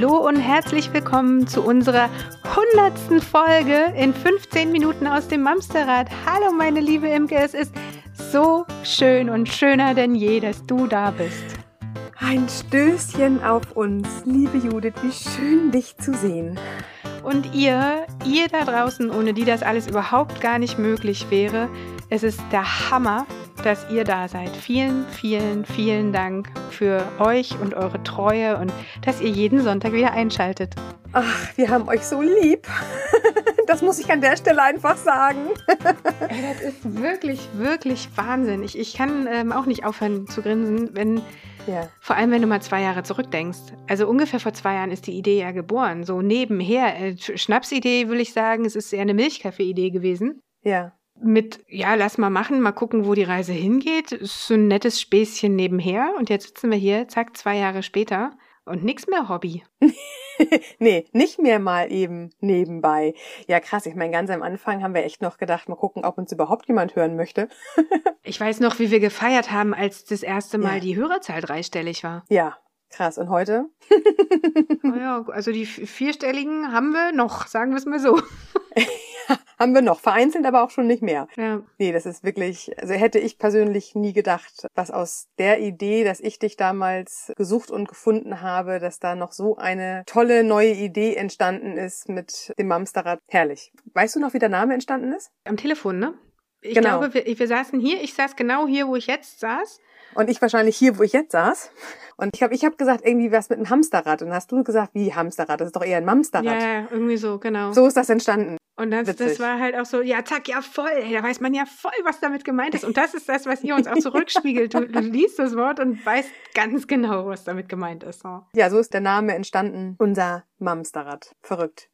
Hallo und herzlich willkommen zu unserer hundertsten Folge in 15 Minuten aus dem Mamsterrad. Hallo meine liebe Imke, es ist so schön und schöner denn je, dass du da bist. Ein Stößchen auf uns, liebe Judith, wie schön dich zu sehen. Und ihr, ihr da draußen, ohne die das alles überhaupt gar nicht möglich wäre, es ist der Hammer, dass ihr da seid. Vielen, vielen, vielen Dank für euch und eure Treue und dass ihr jeden Sonntag wieder einschaltet. Ach, wir haben euch so lieb. Das muss ich an der Stelle einfach sagen. das ist wirklich, wirklich Wahnsinn. Ich, ich kann ähm, auch nicht aufhören zu grinsen, wenn ja. Vor allem, wenn du mal zwei Jahre zurückdenkst. Also ungefähr vor zwei Jahren ist die Idee ja geboren. So nebenher. Äh, Schnapsidee, will ich sagen. Es ist eher eine Milchkaffee-Idee gewesen. Ja. Mit, ja, lass mal machen, mal gucken, wo die Reise hingeht. Ist so ein nettes Späßchen nebenher. Und jetzt sitzen wir hier, zack, zwei Jahre später. Und nichts mehr Hobby. nee, nicht mehr mal eben nebenbei. Ja, krass. Ich meine, ganz am Anfang haben wir echt noch gedacht, mal gucken, ob uns überhaupt jemand hören möchte. ich weiß noch, wie wir gefeiert haben, als das erste Mal ja. die Hörerzahl dreistellig war. Ja, Krass. Und heute? oh ja, also die vierstelligen haben wir noch, sagen wir es mal so. haben wir noch. Vereinzelt aber auch schon nicht mehr. Ja. Nee, das ist wirklich, also hätte ich persönlich nie gedacht, was aus der Idee, dass ich dich damals gesucht und gefunden habe, dass da noch so eine tolle neue Idee entstanden ist mit dem Mamsterrad. Herrlich. Weißt du noch, wie der Name entstanden ist? Am Telefon, ne? Ich genau. glaube, wir, wir saßen hier, ich saß genau hier, wo ich jetzt saß. Und ich wahrscheinlich hier, wo ich jetzt saß. Und ich habe ich hab gesagt, irgendwie was mit einem Hamsterrad. Und hast du gesagt, wie Hamsterrad? Das ist doch eher ein Mamsterrad. Ja, irgendwie so, genau. So ist das entstanden. Und das, das war halt auch so, ja, zack, ja, voll. Da weiß man ja voll, was damit gemeint ist. Und das ist das, was ihr uns auch zurückspiegelt. Du, du liest das Wort und weißt ganz genau, was damit gemeint ist. So. Ja, so ist der Name entstanden. Unser Mamsterrad. Verrückt.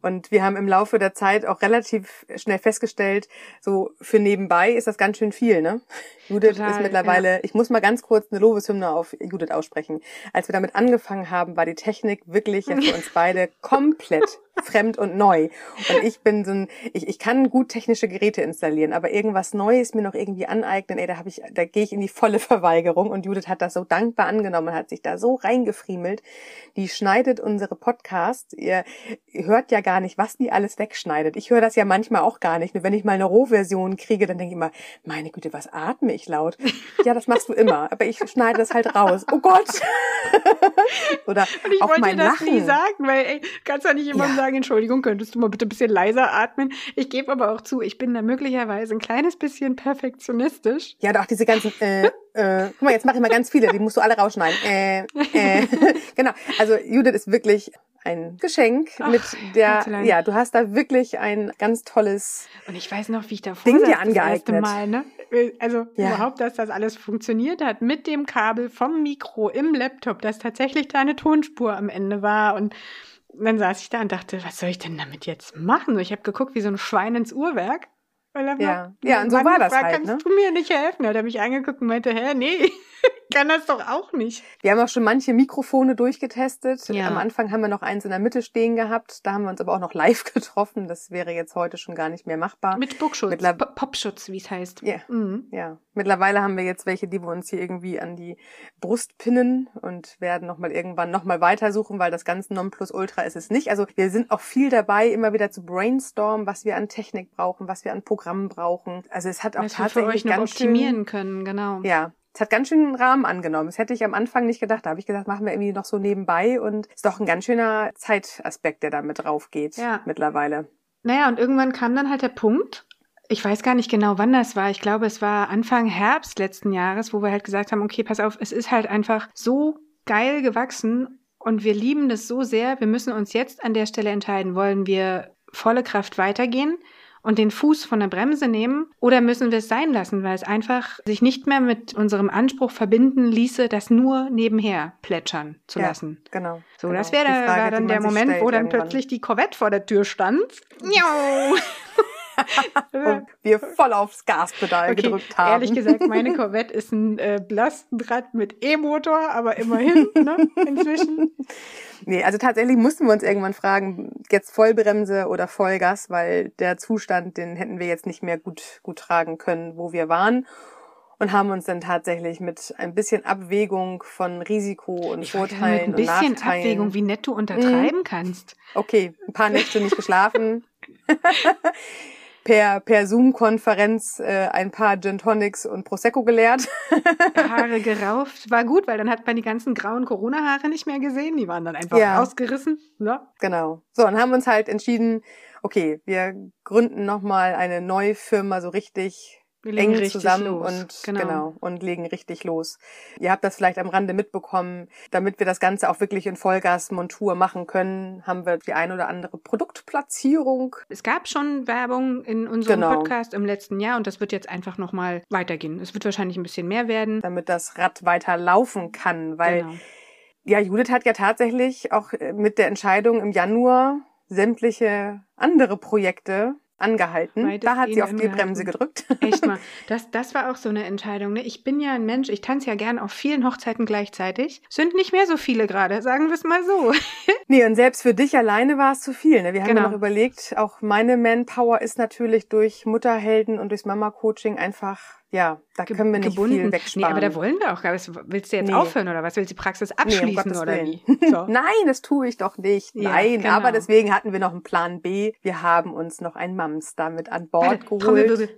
Und wir haben im Laufe der Zeit auch relativ schnell festgestellt, so für nebenbei ist das ganz schön viel, ne? Judith Total, ist mittlerweile, ja. ich muss mal ganz kurz eine Lobeshymne auf Judith aussprechen. Als wir damit angefangen haben, war die Technik wirklich ja für uns beide komplett fremd und neu. Und ich bin so ein, ich, ich kann gut technische Geräte installieren, aber irgendwas Neues mir noch irgendwie aneignen, ey, da habe ich, da gehe ich in die volle Verweigerung. Und Judith hat das so dankbar angenommen, hat sich da so reingefriemelt. Die schneidet unsere Podcasts. Ihr, ihr hört ja gar nicht, was die alles wegschneidet. Ich höre das ja manchmal auch gar nicht. Nur wenn ich mal eine Rohversion kriege, dann denke ich immer, meine Güte, was atme ich laut? Ja, das machst du immer, aber ich schneide das halt raus. Oh Gott! Oder und ich auch wollte mein das Lachen. nie sagen, weil ey, kannst ja nicht jemandem ja. Sagen, Entschuldigung, könntest du mal bitte ein bisschen leiser atmen. Ich gebe aber auch zu, ich bin da möglicherweise ein kleines bisschen perfektionistisch. Ja, doch diese ganzen äh, äh, guck mal, jetzt mache ich mal ganz viele, die musst du alle rausschneiden. Äh, äh. genau. Also Judith ist wirklich ein Geschenk Ach, mit der, ja, du hast da wirklich ein ganz tolles Und ich weiß noch, wie ich davor Ding dir angeeignet. Das Mal, ne? Also ja. überhaupt, dass das alles funktioniert hat mit dem Kabel vom Mikro im Laptop, dass tatsächlich da eine Tonspur am Ende war und dann saß ich da und dachte, was soll ich denn damit jetzt machen? Ich habe geguckt wie so ein Schwein ins Uhrwerk. Weil er ja, ja und so war das gefragt, halt. Kannst ne? du mir nicht helfen? Er hat mich angeguckt und meinte, hä, nee, kann das doch auch nicht. Wir haben auch schon manche Mikrofone durchgetestet. Ja. Am Anfang haben wir noch eins in der Mitte stehen gehabt. Da haben wir uns aber auch noch live getroffen. Das wäre jetzt heute schon gar nicht mehr machbar. Mit Buckschutz, Popschutz, wie es heißt. Ja. Mhm. ja. Mittlerweile haben wir jetzt welche, die wir uns hier irgendwie an die Brust pinnen und werden nochmal irgendwann nochmal weitersuchen, weil das ganze Nonplusultra ist es nicht. Also wir sind auch viel dabei, immer wieder zu brainstormen, was wir an Technik brauchen, was wir an Programmen brauchen. Also es hat auch was tatsächlich wir für euch noch ganz optimieren schön, können, genau. Ja, es hat ganz schön einen Rahmen angenommen. Das hätte ich am Anfang nicht gedacht. Da habe ich gesagt, machen wir irgendwie noch so nebenbei und ist doch ein ganz schöner Zeitaspekt, der da mit drauf geht ja. mittlerweile. Naja, und irgendwann kam dann halt der Punkt, ich weiß gar nicht genau, wann das war. Ich glaube, es war Anfang Herbst letzten Jahres, wo wir halt gesagt haben, okay, pass auf, es ist halt einfach so geil gewachsen und wir lieben das so sehr. Wir müssen uns jetzt an der Stelle entscheiden, wollen wir volle Kraft weitergehen und den Fuß von der Bremse nehmen oder müssen wir es sein lassen, weil es einfach sich nicht mehr mit unserem Anspruch verbinden ließe, das nur nebenher plätschern zu ja, lassen. Genau. So, genau. das wäre war dann der Moment, wo dann irgendwann. plötzlich die Corvette vor der Tür stand. und wir voll aufs Gaspedal okay, gedrückt haben. Ehrlich gesagt, meine Corvette ist ein äh, Lastenrad mit E-Motor, aber immerhin, ne, inzwischen. Nee, also tatsächlich mussten wir uns irgendwann fragen, jetzt Vollbremse oder Vollgas, weil der Zustand, den hätten wir jetzt nicht mehr gut, gut tragen können, wo wir waren. und haben uns dann tatsächlich mit ein bisschen Abwägung von Risiko und Ich Vorteilen mit ein bisschen und Nachteilen. Abwägung, wie nett du untertreiben Mhm. kannst. Okay, ein paar Nächte nicht geschlafen. Per per Zoom-Konferenz äh, ein paar Gin Tonics und Prosecco geleert. Haare gerauft. War gut, weil dann hat man die ganzen grauen Corona-Haare nicht mehr gesehen. Die waren dann einfach Ja. rausgerissen. Ja. Genau. So, und haben uns halt entschieden, okay, wir gründen nochmal eine neue Firma so richtig Wir legen eng richtig zusammen los. und genau. und legen richtig los. Ihr habt das vielleicht am Rande mitbekommen, damit wir das Ganze auch wirklich in Vollgasmontur machen können, haben wir die ein oder andere Produktplatzierung. Es gab schon Werbung in unserem Genau. Podcast im letzten Jahr und das wird jetzt einfach nochmal weitergehen. Es wird wahrscheinlich ein bisschen mehr werden. damit das Rad weiter laufen kann, weil genau. ja Judith hat ja tatsächlich auch äh, mit der Entscheidung im Januar sämtliche andere Projekte angehalten. Da hat sie auf die. Bremse gedrückt. Echt mal. Das, das war auch so eine Entscheidung. Ne? Ich bin ja ein Mensch, ich tanze ja gern auf vielen Hochzeiten gleichzeitig. Sind nicht mehr so viele gerade, sagen wir es mal so. Nee, und selbst für dich alleine war es zu viel. Ne? Wir haben Genau. ja noch überlegt, auch meine Manpower ist natürlich durch Mutterhelden und durchs Mama-Coaching einfach, ja, da Ge- können wir nicht gebunden. viel Nee, wegsparen. aber da wollen wir auch gar nicht. Willst du jetzt Nee. aufhören oder was? Willst du die Praxis Nee, um abschließen oder wie? So. Nein, das tue ich doch nicht. Ja, Nein, genau. aber deswegen hatten wir noch einen Plan B. Wir haben uns noch ein Mamster mit an Bord Warte, geholt. Trommelwirbel.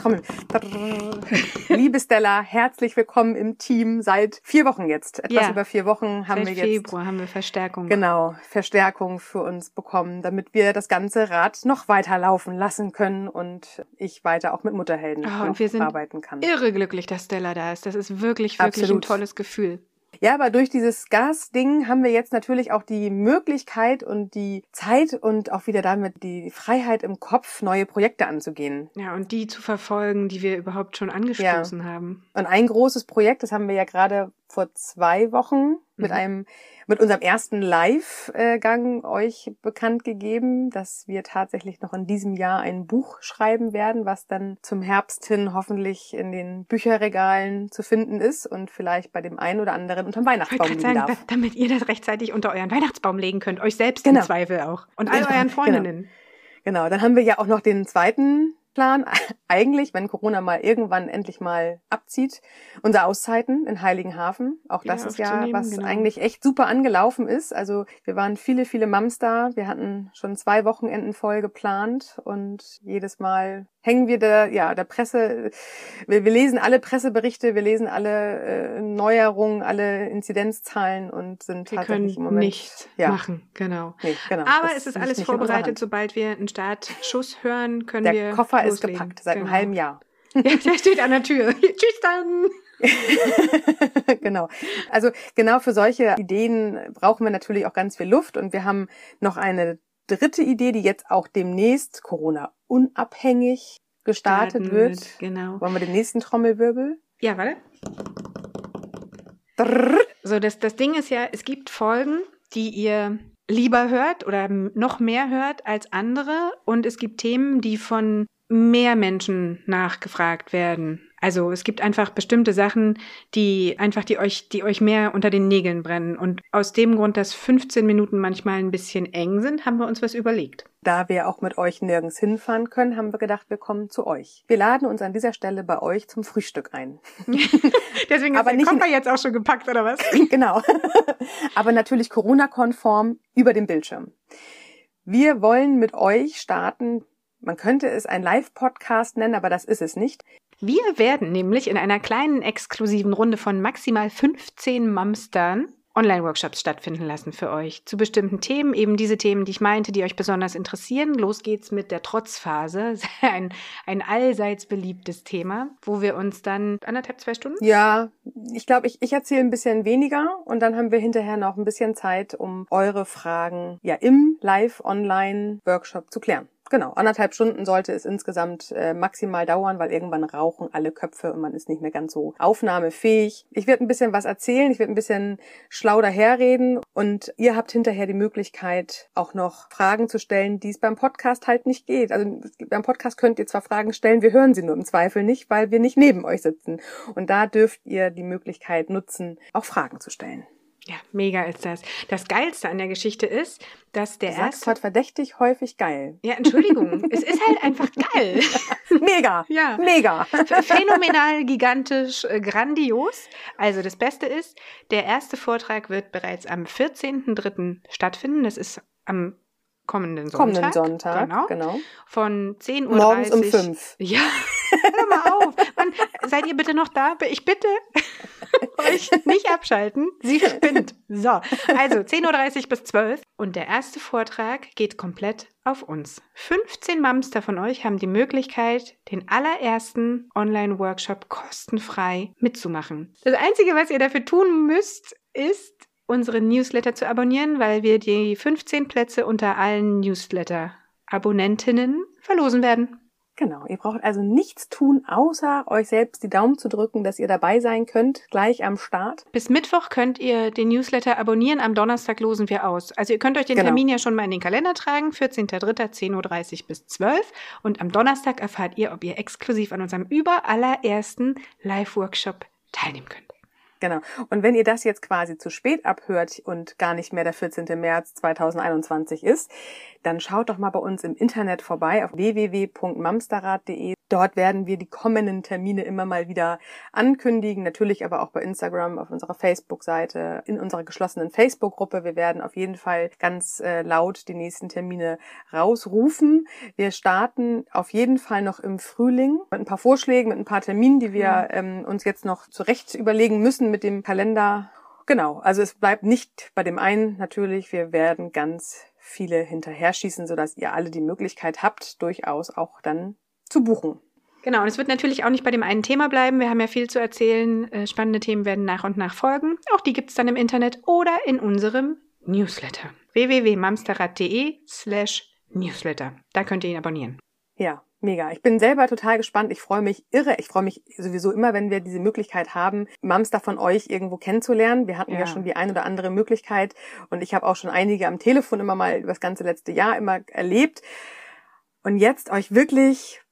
Trommel. Liebe Stella, herzlich willkommen im Team seit vier Wochen jetzt. Etwas Ja. über vier Wochen haben Seit wir jetzt Februar haben wir Verstärkung. genau Verstärkung für uns bekommen, damit wir das ganze Rad noch weiter laufen lassen können und ich weiter auch mit Mutterhelden Oh, und wir sind arbeiten kann. Irre glücklich, dass Stella da ist. Das ist wirklich, wirklich Absolut. ein tolles Gefühl. Ja, aber durch dieses Gasding haben wir jetzt natürlich auch die Möglichkeit und die Zeit und auch wieder damit die Freiheit im Kopf, neue Projekte anzugehen. Ja, und die zu verfolgen, die wir überhaupt schon angestoßen haben. Und ein großes Projekt, das haben wir ja gerade vor zwei Wochen mit Mhm. einem, mit unserem ersten Live-Gang euch bekannt gegeben, dass wir tatsächlich noch in diesem Jahr ein Buch schreiben werden, was dann zum Herbst hin hoffentlich in den Bücherregalen zu finden ist und vielleicht bei dem einen oder anderen unterm Weihnachtsbaum liegen sagen, da, darf. damit ihr das rechtzeitig unter euren Weihnachtsbaum legen könnt. Euch selbst Genau. im Zweifel auch. Und all Genau, euren Freundinnen. Genau, dann haben wir ja auch noch den zweiten Plan. Eigentlich, wenn Corona mal irgendwann endlich mal abzieht, unsere Auszeiten in Heiligenhafen. Auch das Wieder ist ja, was genau. eigentlich echt super angelaufen ist. Also wir waren viele, viele Mams da. Wir hatten schon zwei Wochenenden voll geplant und jedes Mal hängen wir der, ja, der Presse, wir, wir lesen alle Presseberichte, wir lesen alle äh, Neuerungen, alle Inzidenzzahlen und sind Wir tatsächlich im Moment nichts ja. machen. Genau. Nee, genau. Aber es ist alles nicht vorbereitet. Sobald wir einen Startschuss hören, können wir. Der Koffer ist loslegen. gepackt seit genau. einem halben Jahr. Ja, der steht an der Tür. Tschüss dann. genau. Also genau für solche Ideen brauchen wir natürlich auch ganz viel Luft und wir haben noch eine dritte Idee, die jetzt auch demnächst Corona unabhängig gestartet Starten wird. Genau. Wollen wir den nächsten Trommelwirbel? Ja, warte. Drrr. So, das, das Ding ist ja, es gibt Folgen, die ihr lieber hört oder noch mehr hört als andere. Und es gibt Themen, die von mehr Menschen nachgefragt werden. Also es gibt einfach bestimmte Sachen, die einfach die euch, die euch mehr unter den Nägeln brennen. Und aus dem Grund, dass 15 Minuten manchmal ein bisschen eng sind, haben wir uns was überlegt. Da wir auch mit euch nirgends hinfahren können, haben wir gedacht, wir kommen zu euch. Wir laden uns an dieser Stelle bei euch zum Frühstück ein. Deswegen Aber nicht Koffer jetzt auch schon gepackt, oder was? genau. Aber natürlich Corona-konform über dem Bildschirm. Wir wollen mit euch starten. Man könnte es ein Live-Podcast nennen, aber das ist es nicht. Wir werden nämlich in einer kleinen exklusiven Runde von maximal 15 Mamstern Online-Workshops stattfinden lassen für euch zu bestimmten Themen, eben diese Themen, die ich meinte, die euch besonders interessieren. Los geht's mit der Trotzphase, ein, ein allseits beliebtes Thema, wo wir uns dann anderthalb, zwei Stunden Ja, ich glaube, ich, ich erzähle ein bisschen weniger und dann haben wir hinterher noch ein bisschen Zeit, um eure Fragen ja im Live-Online-Workshop zu klären. Genau, anderthalb Stunden sollte es insgesamt äh, maximal dauern, weil irgendwann rauchen alle Köpfe und man ist nicht mehr ganz so aufnahmefähig. Ich werde ein bisschen was erzählen, ich werde ein bisschen schlau daherreden und ihr habt hinterher die Möglichkeit, auch noch Fragen zu stellen, die es beim Podcast halt nicht geht. Also beim Podcast könnt ihr zwar Fragen stellen, wir hören sie nur im Zweifel nicht, weil wir nicht neben euch sitzen. Und da dürft ihr die Möglichkeit nutzen, auch Fragen zu stellen. Ja, mega ist das. Das Geilste an der Geschichte ist, dass der Du sagst erste. heute verdächtig häufig geil. Ja, Entschuldigung. es ist halt einfach geil. Mega. Ja. Mega. Phänomenal, gigantisch, äh, grandios. Also das Beste ist, der erste Vortrag wird bereits am 14.03. stattfinden. Das ist am kommenden Sonntag. Kommenden Sonntag. Genau. genau. Von 10.30 Uhr. Morgens um fünf. Ja, hör mal auf. Mann, seid ihr bitte noch da? Ich bitte euch nicht abschalten. Sie spinnt. So, also 10.30 Uhr bis 12 Und der erste Vortrag geht komplett auf uns. 15 Mamster von euch haben die Möglichkeit, den allerersten Online-Workshop kostenfrei mitzumachen. Das Einzige, was ihr dafür tun müsst, ist, unsere Newsletter zu abonnieren, weil wir die 15 Plätze unter allen Newsletter-Abonnentinnen verlosen werden. Genau. Ihr braucht also nichts tun, außer euch selbst die Daumen zu drücken, dass ihr dabei sein könnt, gleich am Start. Bis Mittwoch könnt ihr den Newsletter abonnieren. Am Donnerstag losen wir aus. Also ihr könnt euch den Genau. Termin ja schon mal in den Kalender tragen. 14.03. 10.30 Uhr bis 12 Und am Donnerstag erfahrt ihr, ob ihr exklusiv an unserem überallerersten Live-Workshop teilnehmen könnt. Genau. Und wenn ihr das jetzt quasi zu spät abhört und gar nicht mehr der 14. März 2021 ist, dann schaut doch mal bei uns im Internet vorbei auf www.mamsterrad.de. Dort werden wir die kommenden Termine immer mal wieder ankündigen, natürlich aber auch bei Instagram, auf unserer Facebook-Seite, in unserer geschlossenen Facebook-Gruppe. Wir werden auf jeden Fall ganz äh, laut die nächsten Termine rausrufen. Wir starten auf jeden Fall noch im Frühling mit ein paar Vorschlägen, mit ein paar Terminen, die wir ähm, uns jetzt noch zurecht überlegen müssen mit dem Kalender. Genau, also es bleibt nicht bei dem einen natürlich. Wir werden ganz viele hinterher schießen, sodass ihr alle die Möglichkeit habt, durchaus auch dann zu buchen. Genau, und es wird natürlich auch nicht bei dem einen Thema bleiben. Wir haben ja viel zu erzählen. Äh, Spannende Themen werden nach und nach folgen. Auch die gibt's dann im Internet oder in unserem Newsletter. www.mamsterrad.de slash Newsletter. Da könnt ihr ihn abonnieren. Ja, mega. Ich bin selber total gespannt. Ich freue mich irre. Ich freue mich sowieso immer, wenn wir diese Möglichkeit haben, Mamster von euch irgendwo kennenzulernen. Wir hatten ja, Ja. schon die ein oder andere Möglichkeit und ich habe auch schon einige am Telefon immer mal über das ganze letzte Jahr immer erlebt. Und jetzt euch wirklich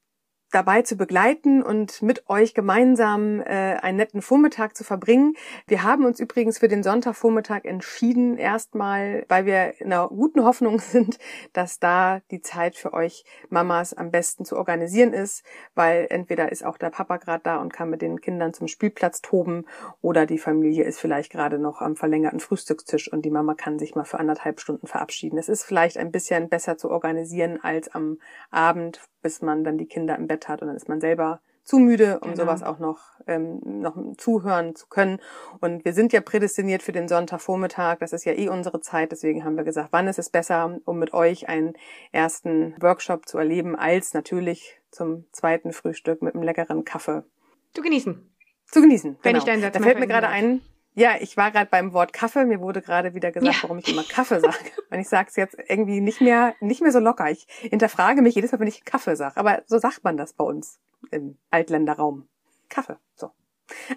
dabei zu begleiten und mit euch gemeinsam äh, einen netten Vormittag zu verbringen. Wir haben uns übrigens für den Sonntagvormittag entschieden, erstmal, weil wir in einer guten Hoffnung sind, dass da die Zeit für euch Mamas am besten zu organisieren ist, weil entweder ist auch der Papa gerade da und kann mit den Kindern zum Spielplatz toben oder die Familie ist vielleicht gerade noch am verlängerten Frühstückstisch und die Mama kann sich mal für anderthalb Stunden verabschieden. Es ist vielleicht ein bisschen besser zu organisieren als am Abend, bis man dann die Kinder im Bett hat und dann ist man selber zu müde, um Genau. sowas auch noch, ähm, noch zuhören zu können. Und wir sind ja prädestiniert für den Sonntagvormittag. Das ist ja eh unsere Zeit. Deswegen haben wir gesagt, wann ist es besser, um mit euch einen ersten Workshop zu erleben, als natürlich zum zweiten Frühstück mit einem leckeren Kaffee Zu genießen. zu genießen. Wenn genau. ich deinen Satz Da fällt mir gerade ein, ja, ich war gerade beim Wort Kaffee. Mir wurde gerade wieder gesagt, Ja. warum ich immer Kaffee sage. Und ich sage es jetzt irgendwie nicht mehr, nicht mehr so locker. Ich hinterfrage mich jedes Mal, wenn ich Kaffee sage. Aber so sagt man das bei uns im Altländerraum. Kaffee. So.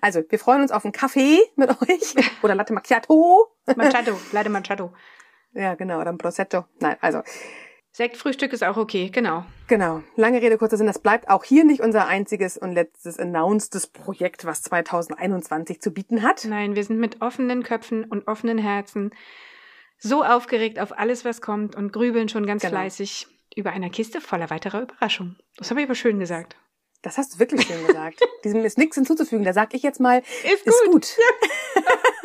Also, wir freuen uns auf einen Kaffee mit euch. Oder Latte Macchiato. Machado, leider Machado. Ja, genau. Oder ein Prosecco. Nein, also, Sektfrühstück ist auch okay, genau. Genau. Lange Rede, kurzer Sinn. Das bleibt auch hier nicht unser einziges und letztes announcedes Projekt, was 2021 zu bieten hat. Nein, wir sind mit offenen Köpfen und offenen Herzen so aufgeregt auf alles, was kommt und grübeln schon ganz Genau. fleißig über einer Kiste voller weiterer Überraschungen. Das habe ich aber schön gesagt. Das hast du wirklich schön gesagt. Diesem ist nichts hinzuzufügen. Da sag ich jetzt mal, Ist ist gut.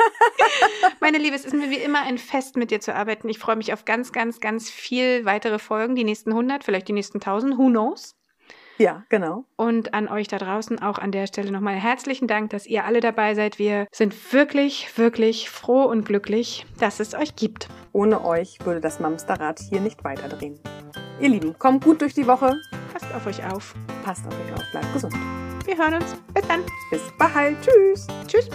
Meine Liebe, es ist mir wie immer ein Fest, mit dir zu arbeiten. Ich freue mich auf ganz, ganz, ganz viel weitere Folgen. Die nächsten 100, vielleicht die nächsten 1000, who knows? Ja, genau. Und an euch da draußen auch an der Stelle nochmal herzlichen Dank, dass ihr alle dabei seid. Wir sind wirklich, wirklich froh und glücklich, dass es euch gibt. Ohne euch würde das Mamsterrad hier nicht weiterdrehen. Ihr Lieben, kommt gut durch die Woche. Passt auf euch auf. Passt auf euch auf. Bleibt gesund. Wir hören uns. Bis dann. Bis bald. Tschüss. Tschüss.